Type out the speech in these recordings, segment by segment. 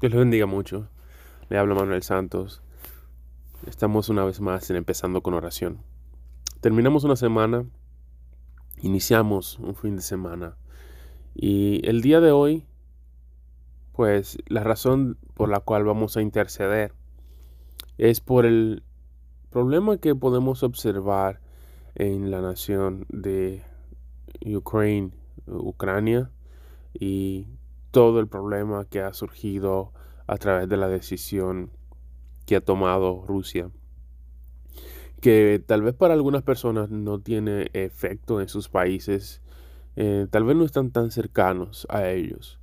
Que les bendiga mucho. Le habla Manuel Santos. Estamos una vez más en empezando con oración. Terminamos una semana, iniciamos un fin de semana y el día de hoy, pues la razón por la cual vamos a interceder es por el problema que podemos observar en la nación de Ucrania, Ucrania y todo el problema que ha surgido a través de la decisión que ha tomado Rusia, que tal vez para algunas personas no tiene efecto en sus países, eh, tal vez no están tan cercanos a ellos,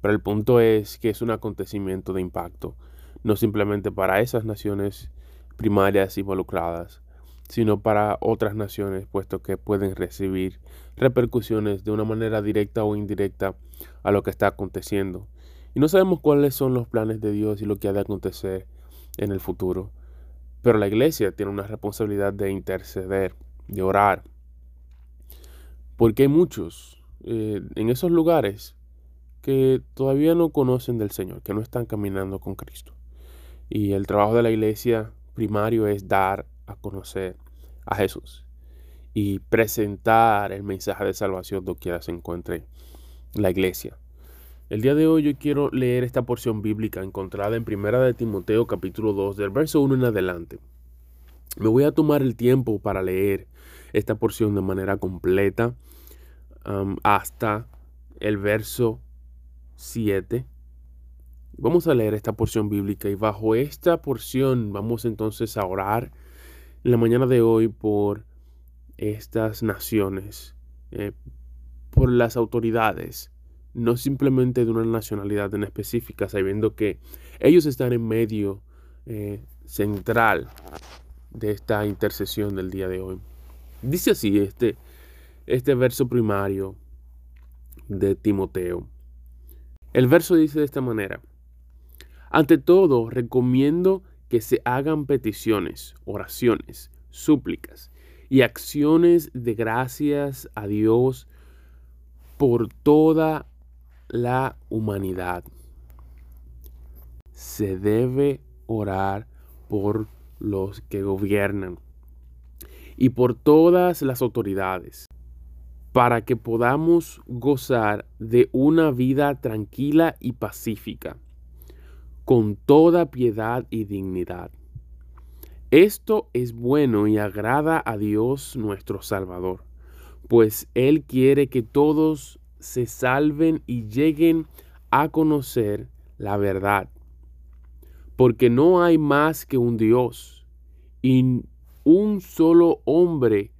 pero el punto es que es un acontecimiento de impacto, no simplemente para esas naciones primarias involucradas, sino para otras naciones, puesto que pueden recibir repercusiones de una manera directa o indirecta a lo que está aconteciendo. Y no sabemos cuáles son los planes de Dios y lo que ha de acontecer en el futuro. Pero la iglesia tiene una responsabilidad de interceder, de orar. Porque hay muchos eh, en esos lugares que todavía no conocen del Señor, que no están caminando con Cristo. Y el trabajo de la iglesia primario es dar a conocer a Jesús y presentar el mensaje de salvación donde se encuentre la iglesia. El día de hoy yo quiero leer esta porción bíblica encontrada en Primera de Timoteo capítulo 2 del verso 1 en adelante. Me voy a tomar el tiempo para leer esta porción de manera completa um, hasta el verso 7. Vamos a leer esta porción bíblica y bajo esta porción vamos entonces a orar la mañana de hoy por estas naciones, eh, por las autoridades, no simplemente de una nacionalidad en específica, sabiendo que ellos están en medio eh, central de esta intercesión del día de hoy. Dice así este, este verso primario de Timoteo. El verso dice de esta manera, ante todo recomiendo que se hagan peticiones, oraciones, súplicas y acciones de gracias a Dios por toda la humanidad. Se debe orar por los que gobiernan y por todas las autoridades para que podamos gozar de una vida tranquila y pacífica con toda piedad y dignidad. Esto es bueno y agrada a Dios nuestro Salvador, pues Él quiere que todos se salven y lleguen a conocer la verdad. Porque no hay más que un Dios y un solo hombre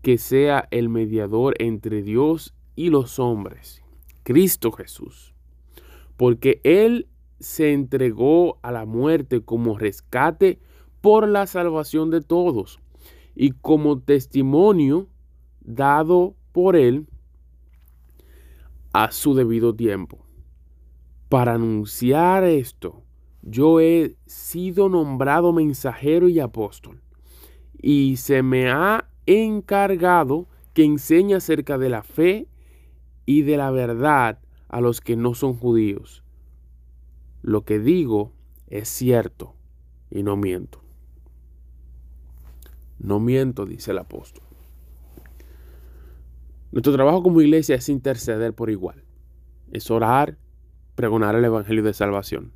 que sea el mediador entre Dios y los hombres, Cristo Jesús. Porque Él se entregó a la muerte como rescate por la salvación de todos. Y como testimonio dado por él a su debido tiempo. Para anunciar esto, yo he sido nombrado mensajero y apóstol, y se me ha encargado que enseñe acerca de la fe y de la verdad a los que no son judíos lo que digo es cierto y no miento. No miento, dice el apóstol. Nuestro trabajo como iglesia es interceder por igual. Es orar, pregonar el Evangelio de salvación.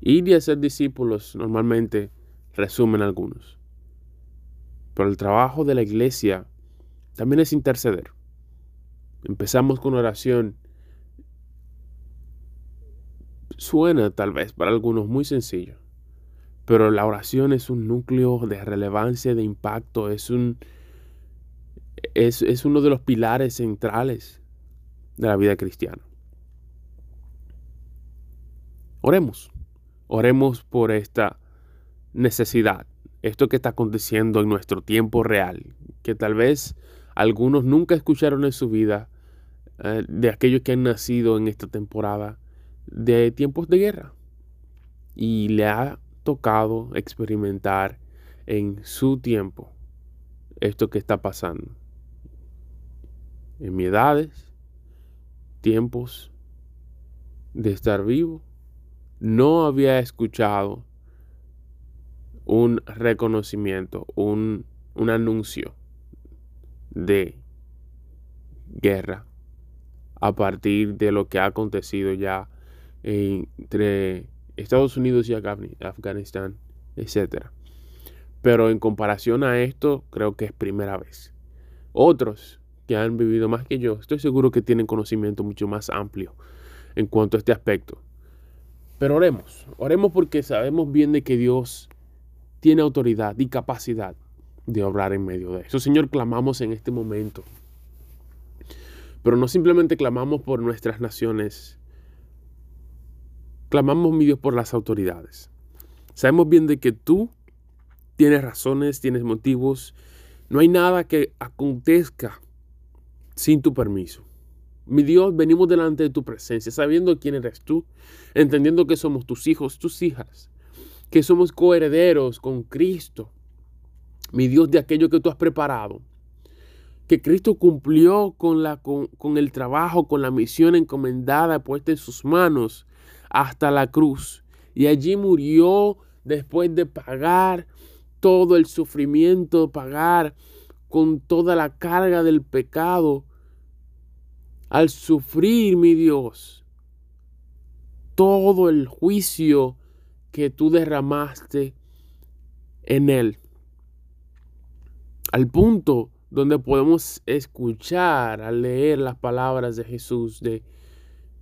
Ir y hacer discípulos normalmente resumen algunos. Pero el trabajo de la iglesia también es interceder. Empezamos con oración Suena tal vez para algunos muy sencillo, pero la oración es un núcleo de relevancia, de impacto, es, un, es, es uno de los pilares centrales de la vida cristiana. Oremos, oremos por esta necesidad, esto que está aconteciendo en nuestro tiempo real, que tal vez algunos nunca escucharon en su vida, eh, de aquellos que han nacido en esta temporada, de tiempos de guerra y le ha tocado experimentar en su tiempo esto que está pasando. En mi edades, tiempos de estar vivo, no había escuchado un reconocimiento, un, un anuncio de guerra a partir de lo que ha acontecido ya entre Estados Unidos y Afganistán, etc. Pero en comparación a esto, creo que es primera vez. Otros que han vivido más que yo, estoy seguro que tienen conocimiento mucho más amplio en cuanto a este aspecto. Pero oremos, oremos porque sabemos bien de que Dios tiene autoridad y capacidad de obrar en medio de eso. Señor, clamamos en este momento. Pero no simplemente clamamos por nuestras naciones, clamamos, mi Dios, por las autoridades. Sabemos bien de que tú tienes razones, tienes motivos. No hay nada que acontezca sin tu permiso. Mi Dios, venimos delante de tu presencia, sabiendo quién eres tú, entendiendo que somos tus hijos, tus hijas, que somos coherederos con Cristo. Mi Dios, de aquello que tú has preparado, que Cristo cumplió con, la, con, con el trabajo, con la misión encomendada puesta en sus manos hasta la cruz. Y allí murió después de pagar todo el sufrimiento, pagar con toda la carga del pecado. Al sufrir, mi Dios, todo el juicio que tú derramaste en él. Al punto donde podemos escuchar al leer las palabras de Jesús de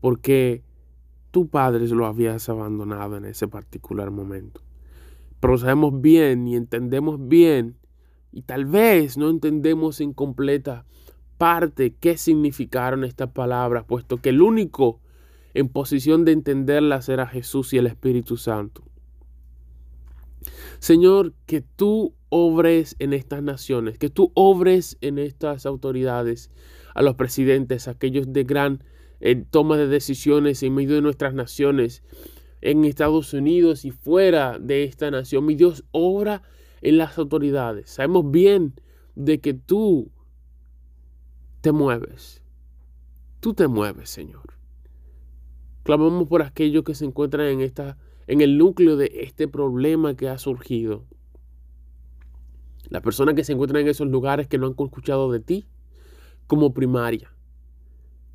porque tu padre lo habías abandonado en ese particular momento. Pero sabemos bien y entendemos bien, y tal vez no entendemos en completa parte qué significaron estas palabras, puesto que el único en posición de entenderlas era Jesús y el Espíritu Santo. Señor, que tú obres en estas naciones, que tú obres en estas autoridades, a los presidentes, aquellos de gran en toma de decisiones en medio de nuestras naciones, en Estados Unidos y fuera de esta nación. Mi Dios obra en las autoridades. Sabemos bien de que tú te mueves. Tú te mueves, Señor. Clamamos por aquellos que se encuentran en esta en el núcleo de este problema que ha surgido. Las personas que se encuentran en esos lugares que no han escuchado de ti como primaria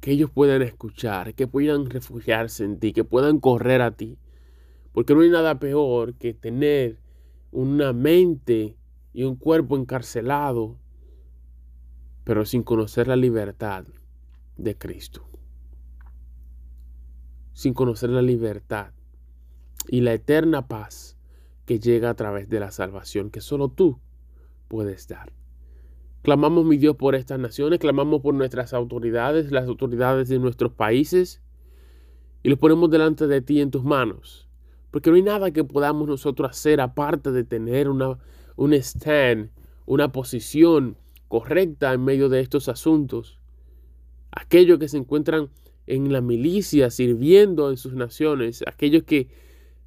que ellos puedan escuchar, que puedan refugiarse en ti, que puedan correr a ti. Porque no hay nada peor que tener una mente y un cuerpo encarcelado, pero sin conocer la libertad de Cristo. Sin conocer la libertad y la eterna paz que llega a través de la salvación que solo tú puedes dar. Clamamos, mi Dios, por estas naciones, clamamos por nuestras autoridades, las autoridades de nuestros países, y los ponemos delante de ti en tus manos. Porque no hay nada que podamos nosotros hacer aparte de tener una, un stand, una posición correcta en medio de estos asuntos. Aquellos que se encuentran en la milicia sirviendo en sus naciones, aquellos que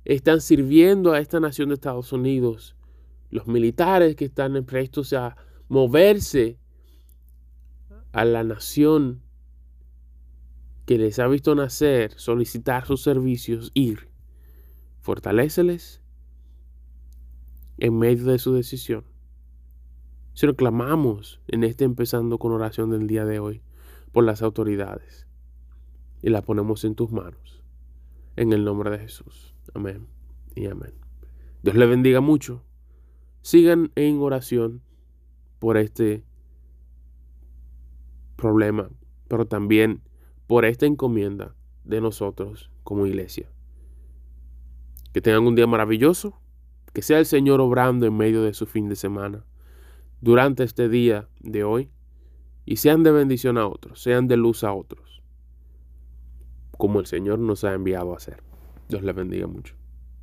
están sirviendo a esta nación de Estados Unidos, los militares que están prestos a moverse a la nación que les ha visto nacer, solicitar sus servicios, ir. Fortaléceles en medio de su decisión. Si lo clamamos en este empezando con oración del día de hoy por las autoridades y la ponemos en tus manos. En el nombre de Jesús. Amén y amén. Dios le bendiga mucho. Sigan en oración por este problema, pero también por esta encomienda de nosotros como iglesia. Que tengan un día maravilloso, que sea el Señor obrando en medio de su fin de semana, durante este día de hoy, y sean de bendición a otros, sean de luz a otros, como el Señor nos ha enviado a hacer. Dios les bendiga mucho.